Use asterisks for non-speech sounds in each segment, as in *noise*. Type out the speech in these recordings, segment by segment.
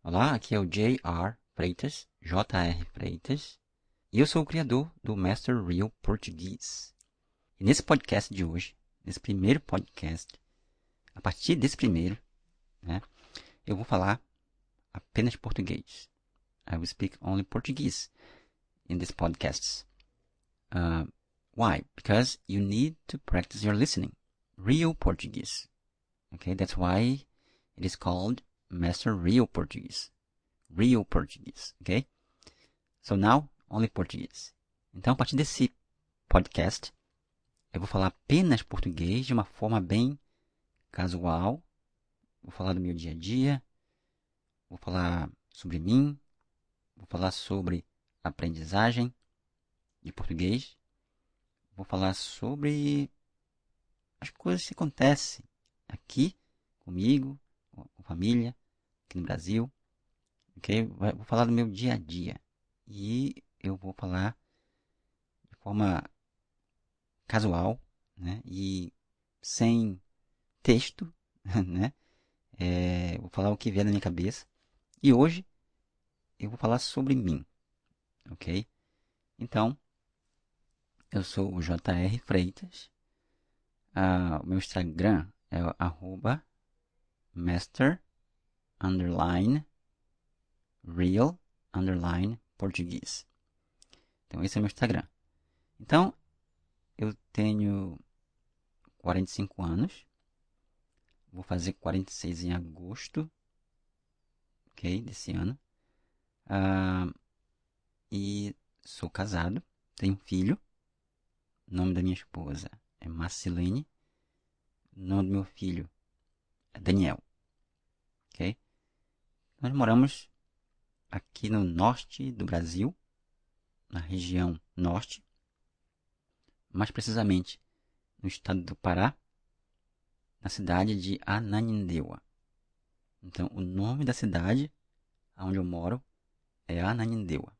Olá, aqui é o J.R. Freitas, J.R. Freitas, e eu sou o criador do Master Real Português. E nesse podcast de hoje, nesse primeiro podcast, a partir desse primeiro, né, eu vou falar apenas português. I will speak only Portuguese in this podcast. Uh, why? Because you need to practice your listening. Real Portuguese. Okay, that's why it is called Master Real Portuguese. Real Portuguese, okay? So now, only Portuguese. Então, a partir desse podcast, eu vou falar apenas português de uma forma bem casual. Vou falar do meu dia a dia. Vou falar sobre mim. Vou falar sobre aprendizagem de português. Vou falar sobre as coisas que acontecem aqui comigo, com família, aqui no Brasil. Ok? Vou falar do meu dia a dia. E eu vou falar de forma casual, né? E sem texto, *laughs* né? É, vou falar o que vier na minha cabeça. E hoje eu vou falar sobre mim, ok? Então, eu sou o JR Freitas. Ah, o meu Instagram é master underline real underline português. Então esse é meu Instagram. Então eu tenho 45 anos. Vou fazer 46 em agosto, ok, desse ano. Uh, e sou casado, tenho um filho. O nome da minha esposa é Marcelene. O nome do meu filho é Daniel. Ok? Nós moramos aqui no norte do Brasil, na região norte, mais precisamente no estado do Pará, na cidade de Ananindeua. Então, o nome da cidade onde eu moro é Ananindeua.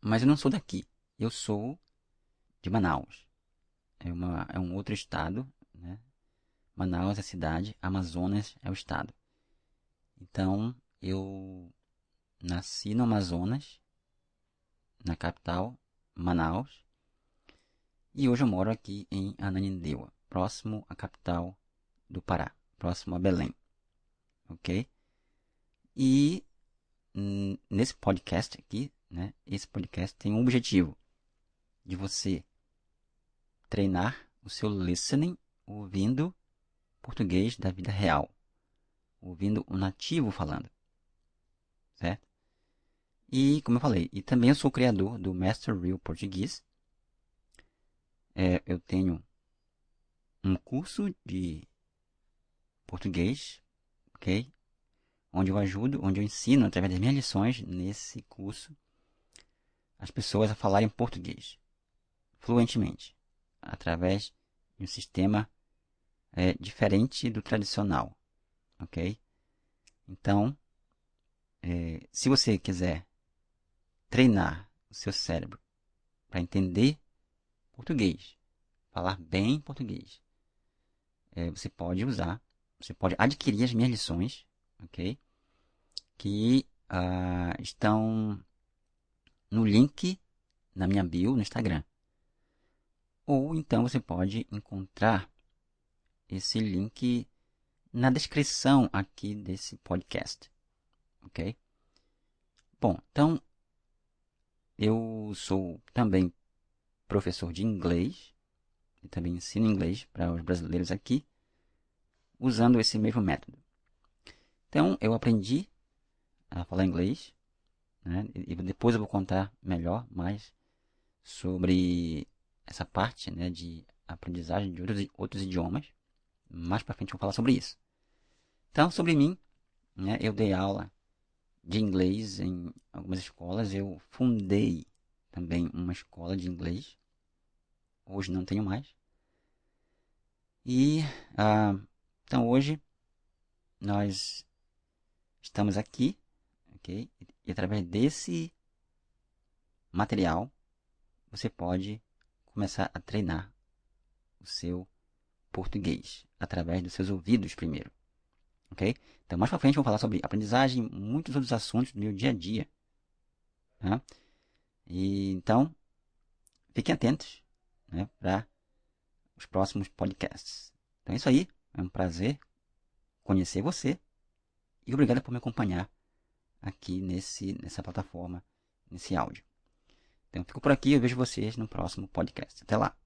Mas eu não sou daqui. Eu sou de Manaus. É, uma, é um outro estado, né? Manaus é a cidade, Amazonas é o estado. Então, eu nasci no Amazonas, na capital, Manaus, e hoje eu moro aqui em Ananindeua, próximo à capital do Pará, próximo a Belém. Ok? E nesse podcast aqui, né, esse podcast tem um objetivo de você treinar o seu listening ouvindo português da vida real, ouvindo o nativo falando, certo? E, como eu falei, e também eu sou criador do Master Real Português. É, eu tenho um curso de português, ok? Onde eu ajudo, onde eu ensino, através das minhas lições, nesse curso, as pessoas a falarem português fluentemente, através de um sistema é, diferente do tradicional, ok? Então, é, se você quiser treinar o seu cérebro para entender português, falar bem português, é, você pode usar, você pode adquirir as minhas lições, ok? Que uh, estão no link na minha bio no Instagram. Ou então você pode encontrar esse link na descrição aqui desse podcast, ok? Bom, então eu sou também professor de inglês e também ensino inglês para os brasileiros aqui, usando esse mesmo método. Então, eu aprendi a falar inglês, né? e depois eu vou contar melhor, mais sobre essa parte né, de aprendizagem de outros, outros idiomas. Mais para frente eu vou falar sobre isso. Então, sobre mim, né, eu dei aula de inglês em algumas escolas. Eu fundei também uma escola de inglês. Hoje não tenho mais. E ah, então hoje nós estamos aqui, ok? E através desse material você pode começar a treinar o seu português através dos seus ouvidos primeiro, Ok? Então, mais pra frente, vou falar sobre aprendizagem e muitos outros assuntos do meu dia a dia. Tá? E, então, fiquem atentos né, para os próximos podcasts. Então é isso aí. É um prazer conhecer você. E obrigado por me acompanhar aqui nesse, nessa plataforma, nesse áudio. Então, fico por aqui. Eu vejo vocês no próximo podcast. Até lá.